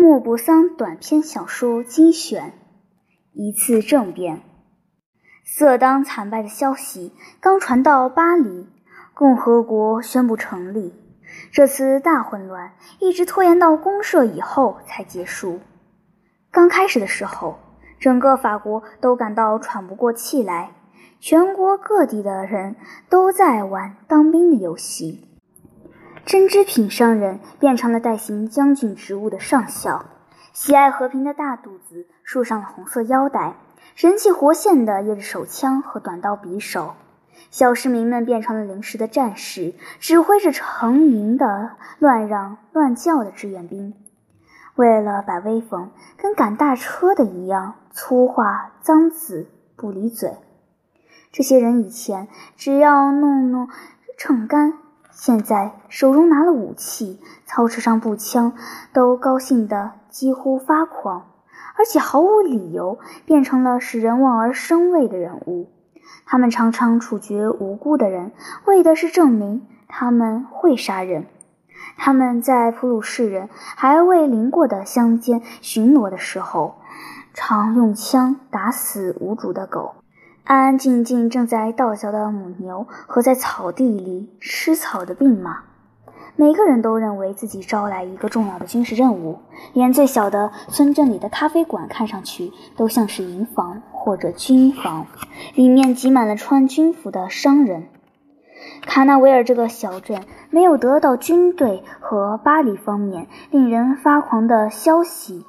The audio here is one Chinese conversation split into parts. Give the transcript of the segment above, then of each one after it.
莫泊桑短篇小说精选，一次政变。色当惨败的消息刚传到巴黎，共和国宣布成立。这次大混乱一直拖延到公社以后才结束。刚开始的时候，整个法国都感到喘不过气来，全国各地的人都在玩当兵的游戏。针织品商人变成了代行将军职务的上校，喜爱和平的大肚子束上了红色腰带，神气活现的掖着手枪和短刀匕首。小市民们变成了临时的战士，指挥着成营的乱嚷乱叫的志愿兵。为了摆威风，跟赶大车的一样，粗话脏字不离嘴。这些人以前只要弄弄秤杆。现在手中拿了武器，操持上步枪，都高兴得几乎发狂，而且毫无理由变成了使人望而生畏的人物。他们常常处决无辜的人，为的是证明他们会杀人。他们在普鲁士人还未临过的乡间巡逻的时候，常用枪打死无主的狗。安安静静正在倒嚼的母牛和在草地里吃草的病马，每个人都认为自己招来一个重要的军事任务，连最小的村镇里的咖啡馆看上去都像是营房或者军房，里面挤满了穿军服的商人。卡纳维尔这个小镇没有得到军队和巴黎方面令人发狂的消息。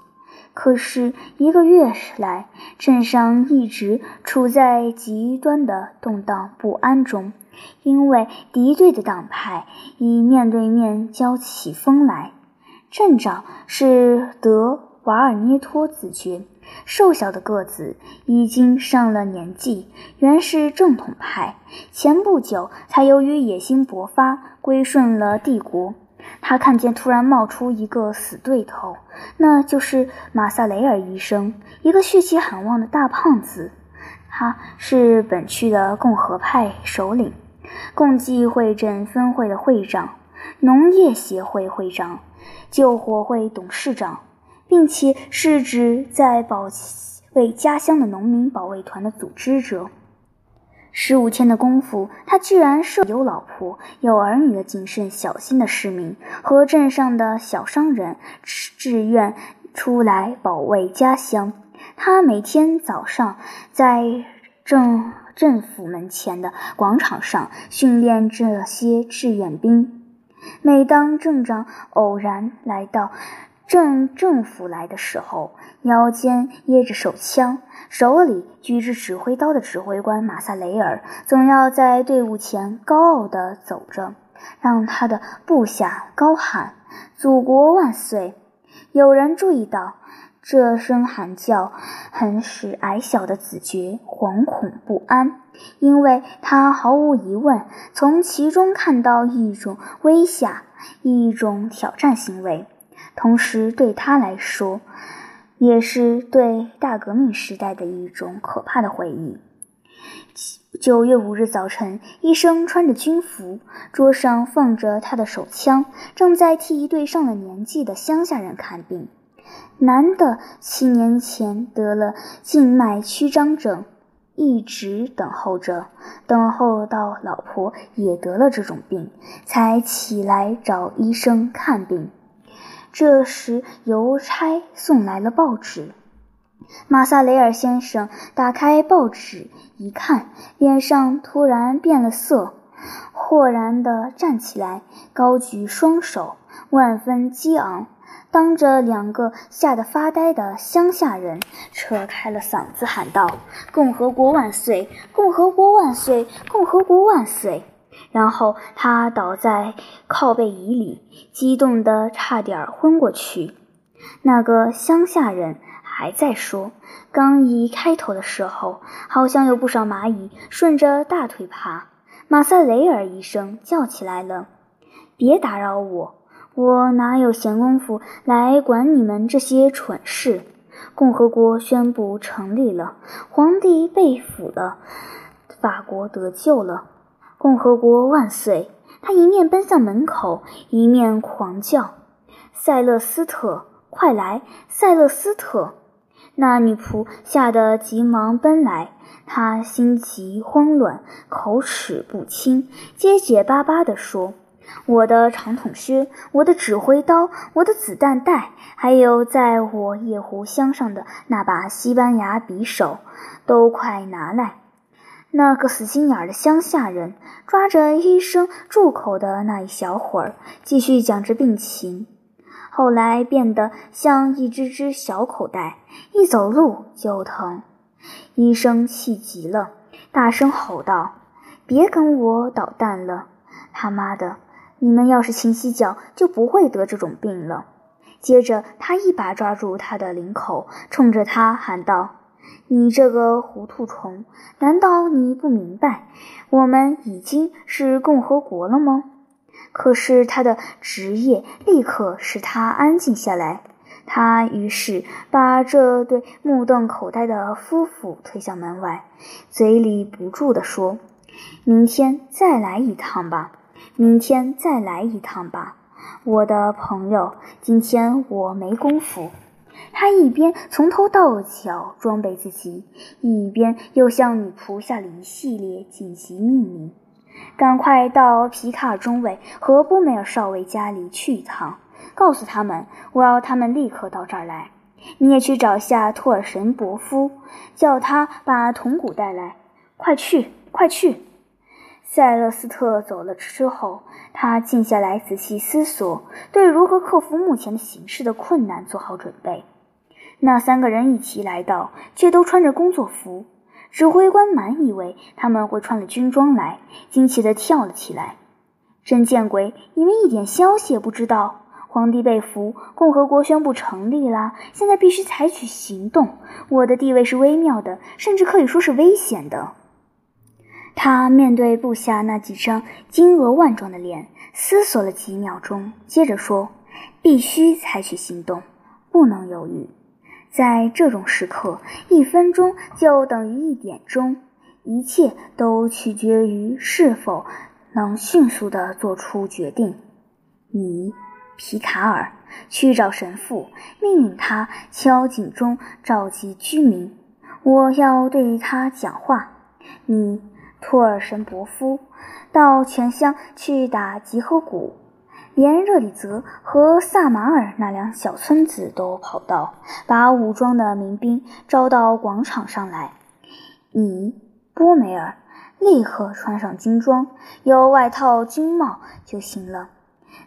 可是一个月来，镇上一直处在极端的动荡不安中，因为敌对的党派已面对面交起锋来。镇长是德瓦尔涅托子爵，瘦小的个子，已经上了年纪，原是正统派，前不久才由于野心勃发，归顺了帝国。他看见突然冒出一个死对头，那就是马萨雷尔医生，一个血气很旺的大胖子。他是本区的共和派首领，共济会镇分会的会长，农业协会会长，救火会董事长，并且是指在保卫家乡的农民保卫团的组织者。十五天的功夫，他居然设有老婆、有儿女的谨慎小心的市民和镇上的小商人志愿出来保卫家乡。他每天早上在政政府门前的广场上训练这些志愿兵。每当镇长偶然来到镇政府来的时候，腰间掖着手枪。手里举着指挥刀的指挥官马萨雷尔总要在队伍前高傲地走着，让他的部下高喊“祖国万岁”。有人注意到，这声喊叫很使矮小的子爵惶恐不安，因为他毫无疑问从其中看到一种威吓，一种挑战行为，同时对他来说。也是对大革命时代的一种可怕的回忆。九月五日早晨，医生穿着军服，桌上放着他的手枪，正在替一对上了年纪的乡下人看病。男的七年前得了静脉曲张症，一直等候着，等候到老婆也得了这种病，才起来找医生看病。这时，邮差送来了报纸。马萨雷尔先生打开报纸一看，脸上突然变了色，豁然地站起来，高举双手，万分激昂，当着两个吓得发呆的乡下人，扯开了嗓子喊道：“共和国万岁！共和国万岁！共和国万岁！”然后他倒在靠背椅里，激动得差点昏过去。那个乡下人还在说，刚一开头的时候，好像有不少蚂蚁顺着大腿爬。马赛雷尔医生叫起来了：“别打扰我，我哪有闲工夫来管你们这些蠢事？”共和国宣布成立了，皇帝被俘了，法国得救了。共和国万岁！他一面奔向门口，一面狂叫：“塞勒斯特，快来，塞勒斯特！”那女仆吓得急忙奔来，她心急慌乱，口齿不清，结结巴巴地说：“我的长筒靴，我的指挥刀，我的子弹袋，还有在我夜壶箱上的那把西班牙匕首，都快拿来！”那个死心眼的乡下人抓着医生住口的那一小会儿，继续讲着病情。后来变得像一只只小口袋，一走路就疼。医生气急了，大声吼道：“别跟我捣蛋了！他妈的，你们要是勤洗脚，就不会得这种病了。”接着，他一把抓住他的领口，冲着他喊道。你这个糊涂虫，难道你不明白，我们已经是共和国了吗？可是他的职业立刻使他安静下来。他于是把这对目瞪口呆的夫妇推向门外，嘴里不住地说：“明天再来一趟吧，明天再来一趟吧，我的朋友，今天我没工夫。”他一边从头到脚装备自己，一边又向女仆下了一系列紧急命令：“赶快到皮卡尔中尉和波梅尔少尉家里去一趟，告诉他们我要他们立刻到这儿来。你也去找下托尔神伯夫，叫他把铜鼓带来。快去，快去！”塞勒斯特走了之后，他静下来仔细思索，对如何克服目前的形势的困难做好准备。那三个人一起来到，却都穿着工作服。指挥官满以为他们会穿了军装来，惊奇地跳了起来。真见鬼！你们一点消息也不知道。皇帝被俘，共和国宣布成立了，现在必须采取行动。我的地位是微妙的，甚至可以说是危险的。他面对部下那几张金额万状的脸，思索了几秒钟，接着说：“必须采取行动，不能犹豫。”在这种时刻，一分钟就等于一点钟，一切都取决于是否能迅速地做出决定。你，皮卡尔，去找神父，命令他敲警钟，召集居民。我要对他讲话。你，托尔什伯夫，到全乡去打集合鼓。连热里泽和萨马尔那两小村子都跑到，把武装的民兵招到广场上来。你，波梅尔，立刻穿上军装，有外套、军帽就行了。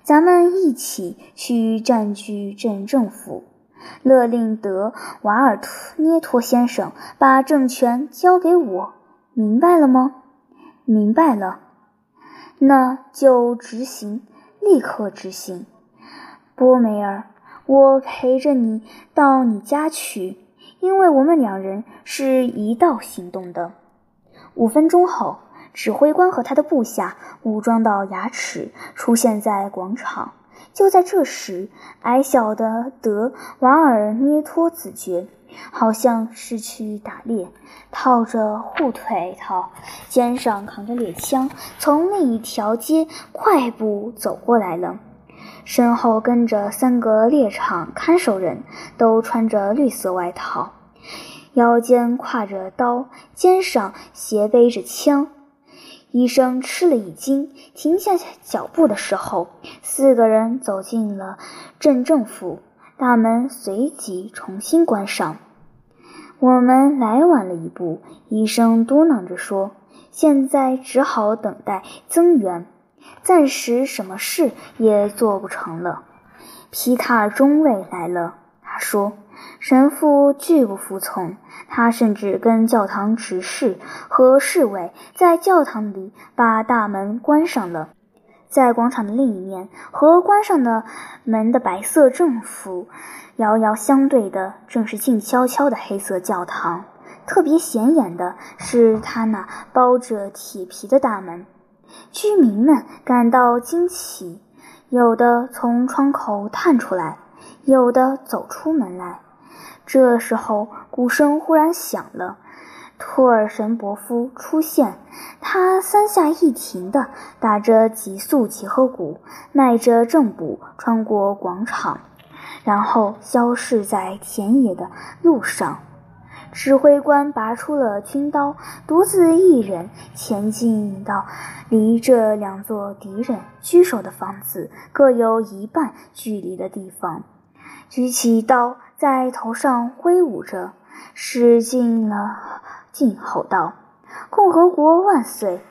咱们一起去占据镇政府，勒令德瓦尔托涅托先生把政权交给我，明白了吗？明白了，那就执行。立刻执行，波梅尔，我陪着你到你家去，因为我们两人是一道行动的。五分钟后，指挥官和他的部下武装到牙齿，出现在广场。就在这时，矮小的德瓦尔涅托子爵，好像是去打猎，套着护腿套，肩上扛着猎枪，从另一条街快步走过来了。身后跟着三个猎场看守人，都穿着绿色外套，腰间挎着刀，肩上斜背着枪。医生吃了一惊，停下脚步的时候，四个人走进了镇政府，大门随即重新关上。我们来晚了一步，医生嘟囔着说：“现在只好等待增援，暂时什么事也做不成了。”皮卡尔中尉来了，他说。神父拒不服从，他甚至跟教堂执事和侍卫在教堂里把大门关上了。在广场的另一面，和关上的门的白色政府遥遥相对的，正是静悄悄的黑色教堂。特别显眼的是他那包着铁皮的大门。居民们感到惊奇，有的从窗口探出来，有的走出门来。这时候，鼓声忽然响了。托尔神伯夫出现，他三下一停地打着急速结合鼓，迈着正步穿过广场。然后消失在田野的路上。指挥官拔出了军刀，独自一人前进到离这两座敌人居首的房子各有一半距离的地方，举起刀在头上挥舞着，使劲了劲吼道：“共和国万岁！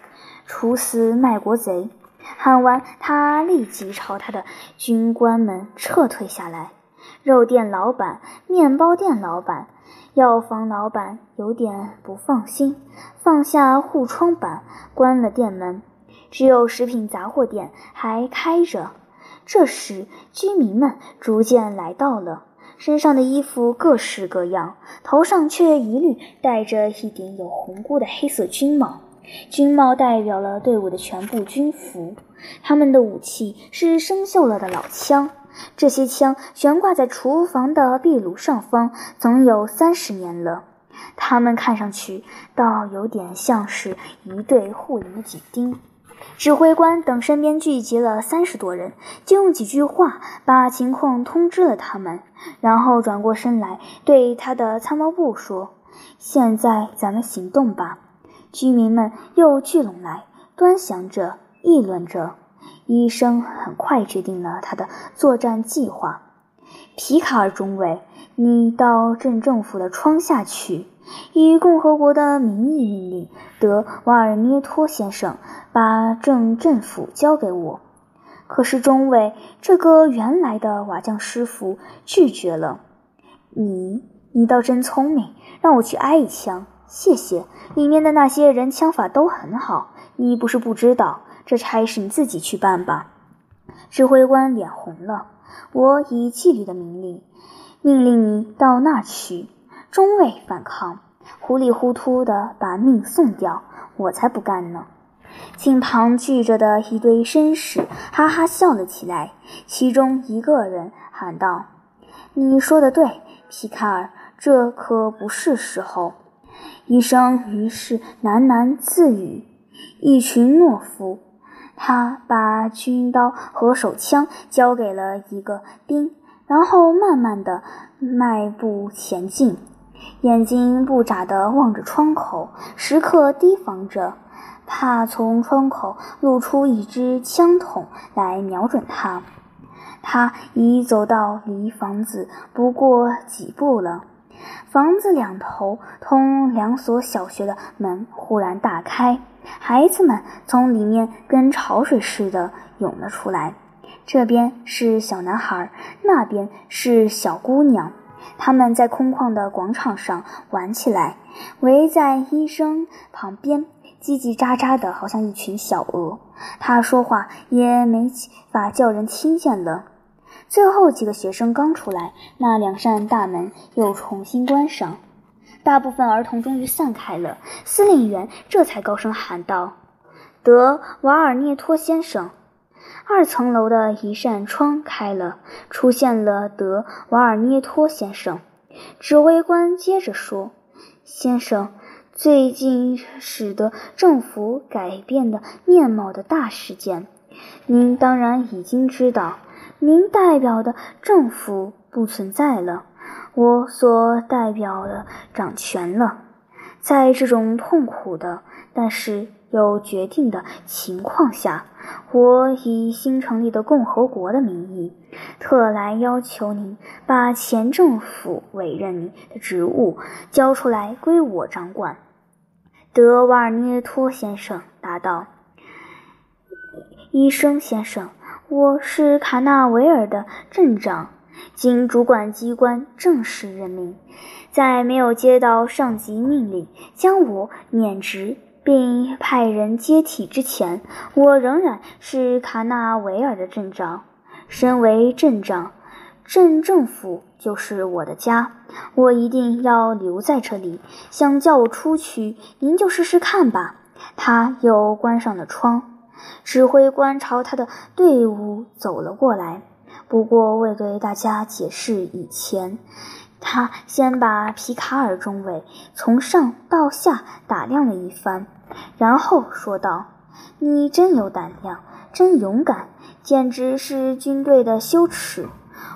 处死卖国贼！”喊完，他立即朝他的军官们撤退下来。肉店老板、面包店老板。药房老板有点不放心，放下护窗板，关了店门。只有食品杂货店还开着。这时，居民们逐渐来到了，身上的衣服各式各样，头上却一律戴着一顶有红箍的黑色军帽。军帽代表了队伍的全部军服。他们的武器是生锈了的老枪。这些枪悬挂在厨房的壁炉上方，总有三十年了。它们看上去倒有点像是一对护林的警丁。指挥官等身边聚集了三十多人，就用几句话把情况通知了他们，然后转过身来对他的参谋部说：“现在咱们行动吧。”居民们又聚拢来，端详着，议论着。医生很快制定了他的作战计划。皮卡尔中尉，你到镇政府的窗下去，以共和国的名义命令德瓦尔涅托先生把镇政府交给我。可是中尉这个原来的瓦匠师傅拒绝了。你，你倒真聪明，让我去挨一枪。谢谢。里面的那些人枪法都很好，你不是不知道。这差事你自己去办吧。指挥官脸红了。我以纪律的名令，命令你到那儿去。中尉反抗，糊里糊涂的把命送掉，我才不干呢。近旁聚着的一堆绅士哈哈笑了起来。其中一个人喊道：“你说的对，皮卡尔，这可不是时候。”医生于是喃喃自语：“一群懦夫。”他把军刀和手枪交给了一个兵，然后慢慢的迈步前进，眼睛不眨地望着窗口，时刻提防着，怕从窗口露出一支枪筒来瞄准他。他已走到离房子不过几步了。房子两头通两所小学的门忽然大开，孩子们从里面跟潮水似的涌了出来。这边是小男孩，那边是小姑娘，他们在空旷的广场上玩起来，围在医生旁边，叽叽喳喳的，好像一群小鹅。他说话也没法叫人听见了。最后几个学生刚出来，那两扇大门又重新关上，大部分儿童终于散开了。司令员这才高声喊道：“德瓦尔涅托先生！”二层楼的一扇窗开了，出现了德瓦尔涅托先生。指挥官接着说：“先生，最近使得政府改变的面貌的大事件，您当然已经知道。”您代表的政府不存在了，我所代表的掌权了。在这种痛苦的，但是有决定的情况下，我以新成立的共和国的名义，特来要求您把前政府委任你的职务交出来归我掌管。德瓦尔涅托先生答道：“医生先生。”我是卡纳维尔的镇长，经主管机关正式任命，在没有接到上级命令将我免职并派人接替之前，我仍然是卡纳维尔的镇长。身为镇长，镇政府就是我的家，我一定要留在这里。想叫我出去，您就试试看吧。他又关上了窗。指挥官朝他的队伍走了过来，不过未对大家解释以前，他先把皮卡尔中尉从上到下打量了一番，然后说道：“你真有胆量，真勇敢，简直是军队的羞耻。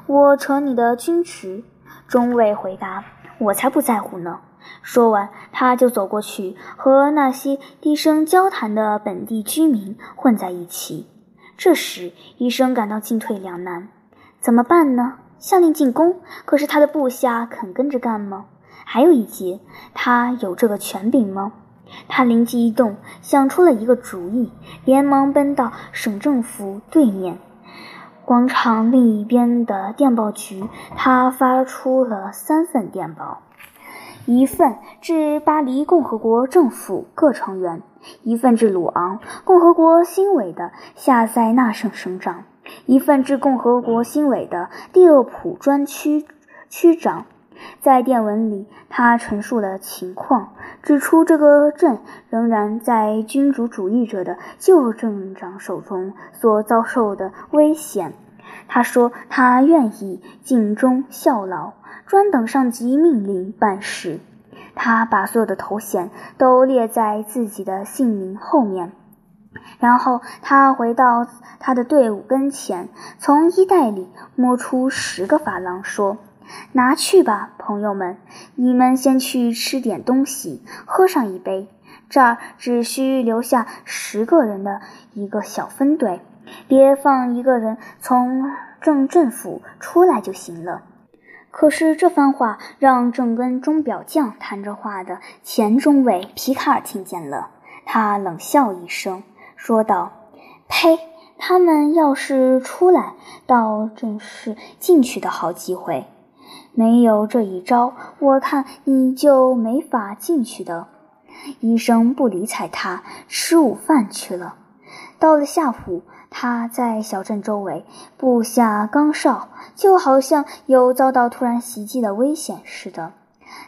我扯你的军职。”中尉回答：“我才不在乎呢。”说完，他就走过去，和那些低声交谈的本地居民混在一起。这时，医生感到进退两难，怎么办呢？下令进攻，可是他的部下肯跟着干吗？还有一节，他有这个权柄吗？他灵机一动，想出了一个主意，连忙奔到省政府对面广场另一边的电报局。他发出了三份电报。一份致巴黎共和国政府各成员，一份致鲁昂共和国新委的夏塞纳省省长，一份致共和国新委的第二普专区区长。在电文里，他陈述了情况，指出这个镇仍然在君主主义者的旧镇长手中所遭受的危险。他说，他愿意尽忠效劳。专等上级命令办事，他把所有的头衔都列在自己的姓名后面，然后他回到他的队伍跟前，从衣袋里摸出十个法郎，说：“拿去吧，朋友们，你们先去吃点东西，喝上一杯。这儿只需留下十个人的一个小分队，别放一个人从正政府出来就行了。”可是这番话让正跟钟表匠谈着话的前中尉皮卡尔听见了，他冷笑一声，说道：“呸！他们要是出来，倒正是进去的好机会。没有这一招，我看你就没法进去的。”医生不理睬他，吃午饭去了。到了下午。他在小镇周围布下岗哨，就好像有遭到突然袭击的危险似的。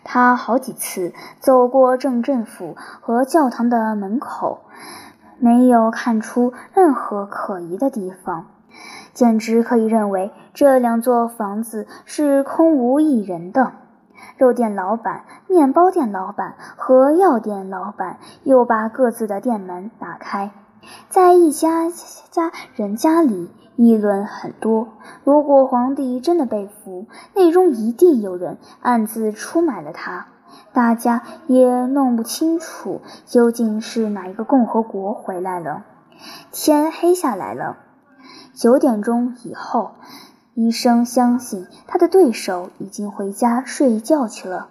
他好几次走过镇政府和教堂的门口，没有看出任何可疑的地方，简直可以认为这两座房子是空无一人的。肉店老板、面包店老板和药店老板又把各自的店门打开。在一家家人家里议论很多。如果皇帝真的被俘，内中一定有人暗自出卖了他。大家也弄不清楚究竟是哪一个共和国回来了。天黑下来了，九点钟以后，医生相信他的对手已经回家睡觉去了。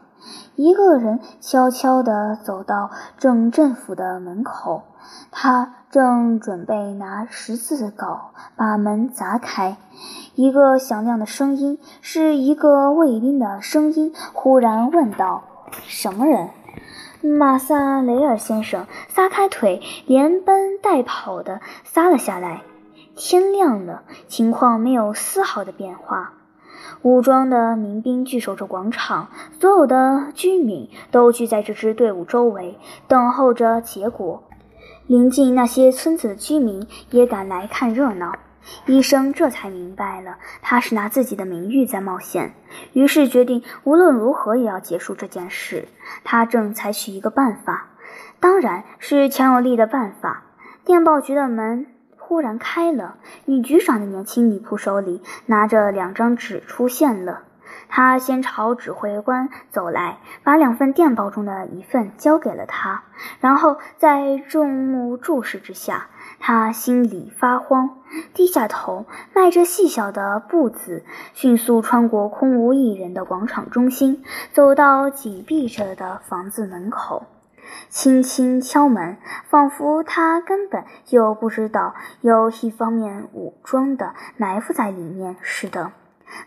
一个人悄悄地走到正政府的门口。他正准备拿十字镐把门砸开，一个响亮的声音，是一个卫兵的声音，忽然问道：“什么人？”马萨雷尔先生撒开腿，连奔带跑的撒了下来。天亮了，情况没有丝毫的变化。武装的民兵据守着广场，所有的居民都聚在这支队伍周围，等候着结果。临近那些村子的居民也赶来看热闹。医生这才明白了，他是拿自己的名誉在冒险，于是决定无论如何也要结束这件事。他正采取一个办法，当然是强有力的办法。电报局的门忽然开了，女局长的年轻女仆手里拿着两张纸出现了。他先朝指挥官走来，把两份电报中的一份交给了他。然后在众目注视之下，他心里发慌，低下头，迈着细小的步子，迅速穿过空无一人的广场中心，走到紧闭着的房子门口，轻轻敲门，仿佛他根本就不知道有一方面武装的埋伏在里面似的。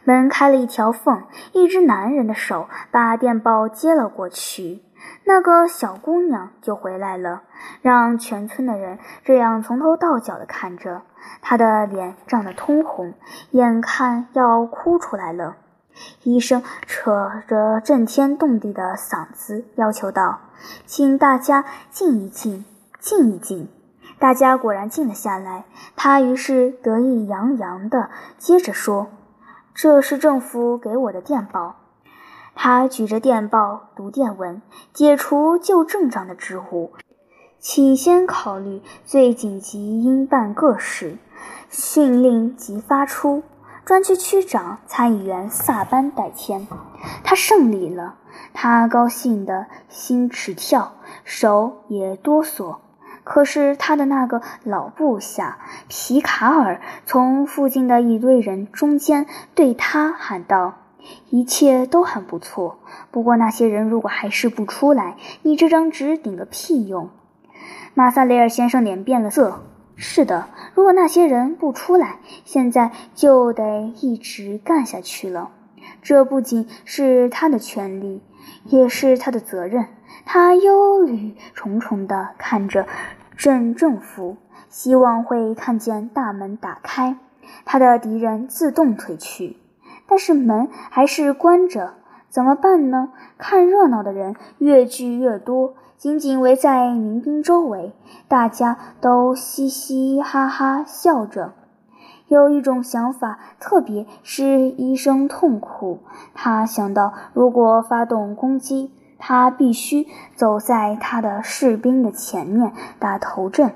门开了一条缝，一只男人的手把电报接了过去。那个小姑娘就回来了，让全村的人这样从头到脚的看着，她的脸涨得通红，眼看要哭出来了。医生扯着震天动地的嗓子要求道：“请大家静一静，静一静。”大家果然静了下来。他于是得意洋洋地接着说。这是政府给我的电报。他举着电报读电文，解除旧镇长的职务，请先考虑最紧急应办各事。训令即发出，专区区长参议员萨班代签。他胜利了，他高兴得心直跳，手也哆嗦。可是他的那个老部下皮卡尔从附近的一堆人中间对他喊道：“一切都很不错，不过那些人如果还是不出来，你这张纸顶个屁用！”马萨雷尔先生脸变了色。是的，如果那些人不出来，现在就得一直干下去了。这不仅是他的权利，也是他的责任。他忧虑重重地看着。镇政府希望会看见大门打开，他的敌人自动退去，但是门还是关着，怎么办呢？看热闹的人越聚越多，紧紧围在民兵周围，大家都嘻嘻哈哈笑着。有一种想法，特别是医生痛苦。他想到，如果发动攻击。他必须走在他的士兵的前面打头阵，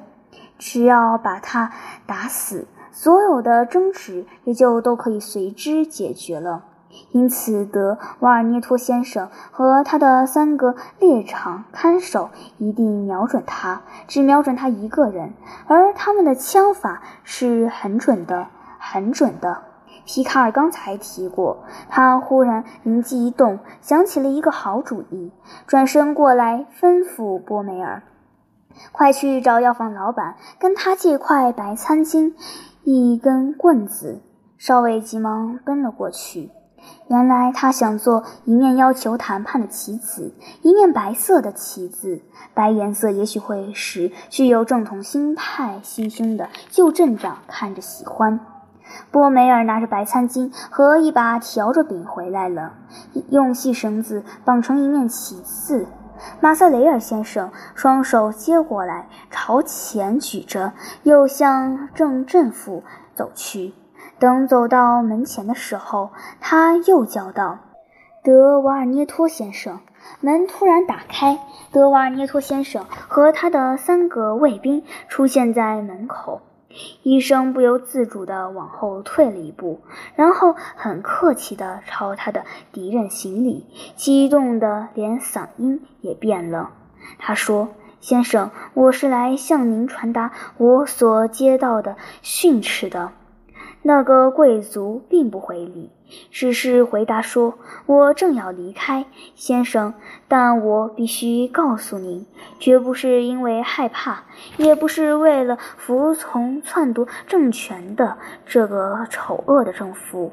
只要把他打死，所有的争执也就都可以随之解决了。因此，德瓦尔涅托先生和他的三个猎场看守一定瞄准他，只瞄准他一个人，而他们的枪法是很准的，很准的。皮卡尔刚才提过，他忽然灵机一动，想起了一个好主意，转身过来吩咐波梅尔：“快去找药房老板，跟他借块白餐巾，一根棍子。”少尉急忙奔了过去。原来他想做一面要求谈判的棋子，一面白色的棋子。白颜色也许会使具有正统心态心胸的旧镇长看着喜欢。波梅尔拿着白餐巾和一把笤帚柄回来了，用细绳子绑成一面旗子。马塞雷尔先生双手接过来，朝前举着，又向正政府走去。等走到门前的时候，他又叫道：“德瓦尔涅托先生！”门突然打开，德瓦尔涅托先生和他的三个卫兵出现在门口。医生不由自主地往后退了一步，然后很客气地朝他的敌人行礼，激动得连嗓音也变了。他说：“先生，我是来向您传达我所接到的训斥的。”那个贵族并不回礼，只是回答说：“我正要离开，先生，但我必须告诉您，绝不是因为害怕，也不是为了服从篡夺政权的这个丑恶的政府。”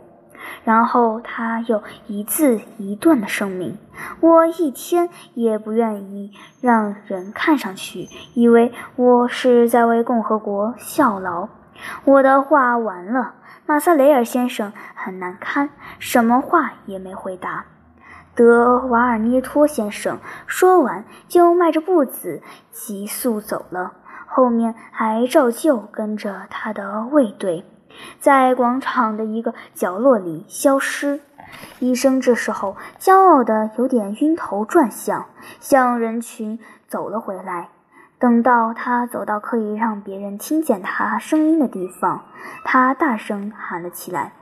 然后他又一字一顿地声明：“我一天也不愿意让人看上去以为我是在为共和国效劳。”我的话完了。马萨雷尔先生很难堪，什么话也没回答。德瓦尔涅托先生说完，就迈着步子急速走了，后面还照旧跟着他的卫队，在广场的一个角落里消失。医生这时候骄傲的有点晕头转向，向人群走了回来。等到他走到可以让别人听见他声音的地方，他大声喊了起来：“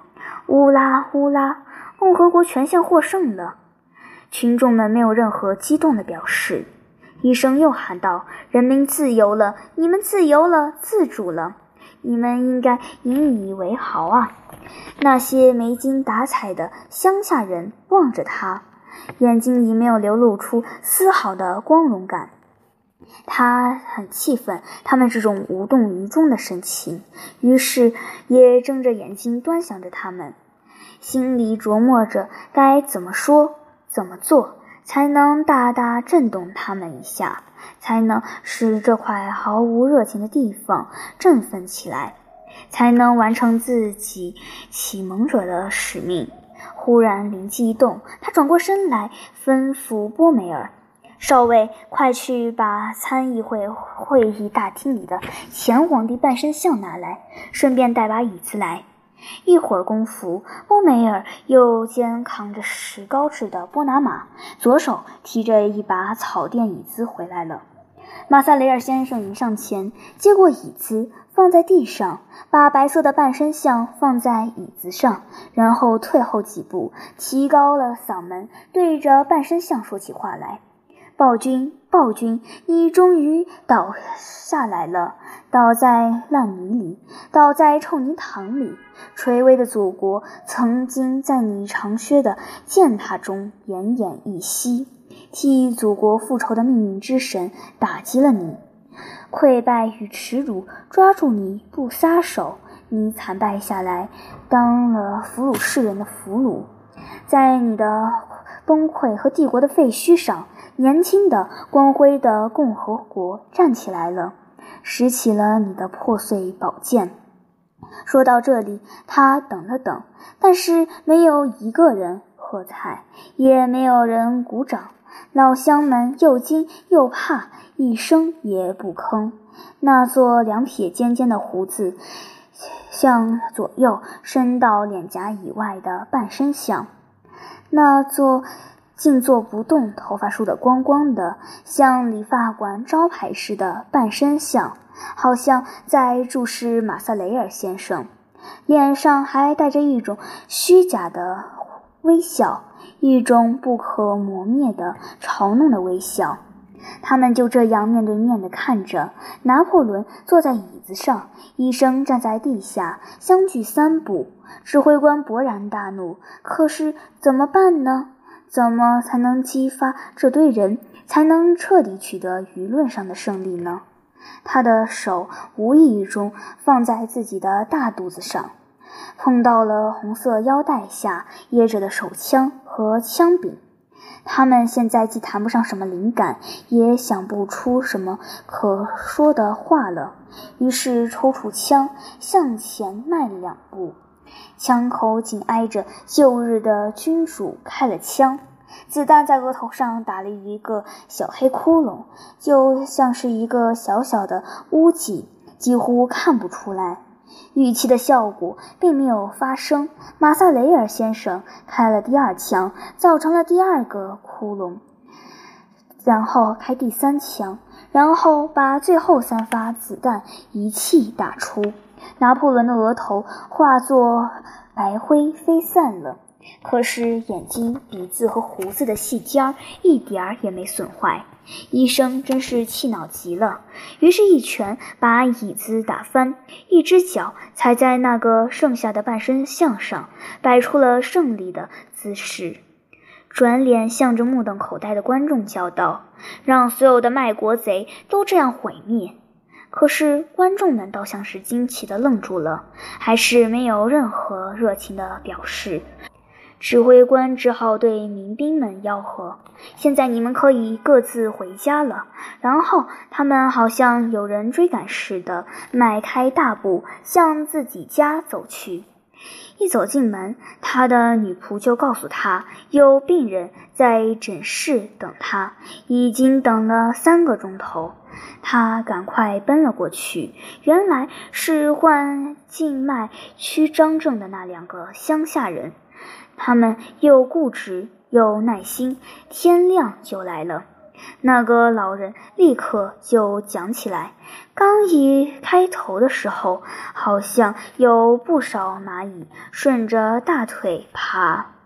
乌拉乌拉！共和国全线获胜了！”群众们没有任何激动的表示。医生又喊道：“人民自由了！你们自由了，自主了！你们应该引以为豪啊！”那些没精打采的乡下人望着他，眼睛里没有流露出丝毫的光荣感。他很气愤，他们这种无动于衷的神情，于是也睁着眼睛端详着他们，心里琢磨着该怎么说、怎么做，才能大大震动他们一下，才能使这块毫无热情的地方振奋起来，才能完成自己启蒙者的使命。忽然灵机一动，他转过身来，吩咐波梅尔。少尉，快去把参议会会议大厅里的前皇帝半身像拿来，顺便带把椅子来。一会儿功夫，波梅尔右肩扛着石膏制的波拿马，左手提着一把草垫椅子回来了。马萨雷尔先生迎上前，接过椅子放在地上，把白色的半身像放在椅子上，然后退后几步，提高了嗓门，对着半身像说起话来：“暴君，暴君，你终于倒下来了，倒在烂泥里，倒在臭泥塘里。垂危的祖国曾经在你长靴的践踏中奄奄一息。”替祖国复仇的命运之神打击了你，溃败与耻辱抓住你不撒手，你惨败下来，当了俘虏世人的俘虏。在你的崩溃和帝国的废墟上，年轻的光辉的共和国站起来了，拾起了你的破碎宝剑。说到这里，他等了等，但是没有一个人喝彩，也没有人鼓掌。老乡们又惊又怕，一声也不吭。那座两撇尖尖的胡子，向左右伸到脸颊以外的半身像；那座静坐不动、头发梳得光光的，像理发馆招牌似的半身像，好像在注视马萨雷尔先生，脸上还带着一种虚假的微笑。一种不可磨灭的嘲弄的微笑，他们就这样面对面地看着。拿破仑坐在椅子上，医生站在地下，相距三步。指挥官勃然大怒：“可是怎么办呢？怎么才能激发这堆人，才能彻底取得舆论上的胜利呢？”他的手无意中放在自己的大肚子上。碰到了红色腰带下掖着的手枪和枪柄，他们现在既谈不上什么灵感，也想不出什么可说的话了。于是抽出枪，向前迈了两步，枪口紧挨着旧日的君主开了枪，子弹在额头上打了一个小黑窟窿，就像是一个小小的污迹，几乎看不出来。预期的效果并没有发生。马萨雷尔先生开了第二枪，造成了第二个窟窿，然后开第三枪，然后把最后三发子弹一气打出。拿破仑的额头化作白灰飞散了，可是眼睛、鼻子和胡子的细尖儿一点儿也没损坏。医生真是气恼极了，于是，一拳把椅子打翻，一只脚踩在那个剩下的半身像上，摆出了胜利的姿势，转脸向着目瞪口呆的观众叫道：“让所有的卖国贼都这样毁灭！”可是，观众们倒像是惊奇的愣住了，还是没有任何热情的表示。指挥官只好对民兵们吆喝：“现在你们可以各自回家了。”然后他们好像有人追赶似的，迈开大步向自己家走去。一走进门，他的女仆就告诉他，有病人在诊室等他，已经等了三个钟头。他赶快奔了过去，原来是患静脉曲张症的那两个乡下人。他们又固执又耐心，天亮就来了。那个老人立刻就讲起来，刚一开头的时候，好像有不少蚂蚁顺着大腿爬。